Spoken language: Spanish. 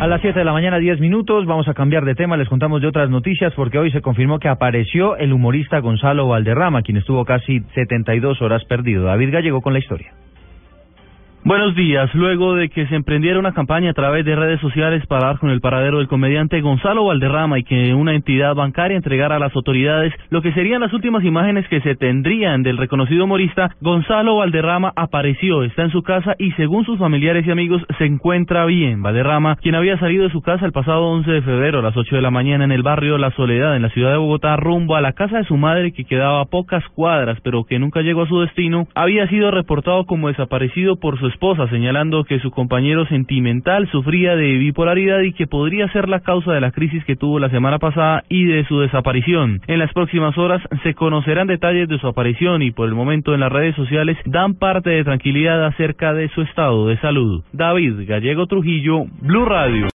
A las 7 de la mañana, 10 minutos, vamos a cambiar de tema, les contamos de otras noticias porque hoy se confirmó que apareció el humorista Gonzalo Valderrama, quien estuvo casi 72 horas perdido. David Gallego con la historia. Buenos días. Luego de que se emprendiera una campaña a través de redes sociales para dar con el paradero del comediante Gonzalo Valderrama y que una entidad bancaria entregara a las autoridades lo que serían las últimas imágenes que se tendrían del reconocido humorista, Gonzalo Valderrama apareció, está en su casa y según sus familiares y amigos se encuentra bien. Valderrama, quien había salido de su casa el pasado 11 de febrero a las 8 de la mañana en el barrio La Soledad en la ciudad de Bogotá rumbo a la casa de su madre que quedaba a pocas cuadras pero que nunca llegó a su destino, había sido reportado como desaparecido por su esposa, señalando que su compañero sentimental sufría de bipolaridad y que podría ser la causa de la crisis que tuvo la semana pasada y de su desaparición. En las próximas horas se conocerán detalles de su aparición y por el momento en las redes sociales dan parte de tranquilidad acerca de su estado de salud. David Gallego Trujillo, Blue Radio.